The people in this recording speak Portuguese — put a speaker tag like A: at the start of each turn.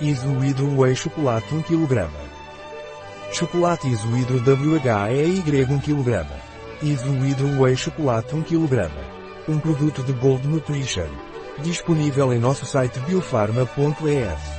A: Isuído Whey é Chocolate 1 kg. Chocolate Isohidro WHEY 1 kg. Isuído Whey Chocolate 1 kg. Um produto de Gold Nutrition. Disponível em nosso site biofarma.es.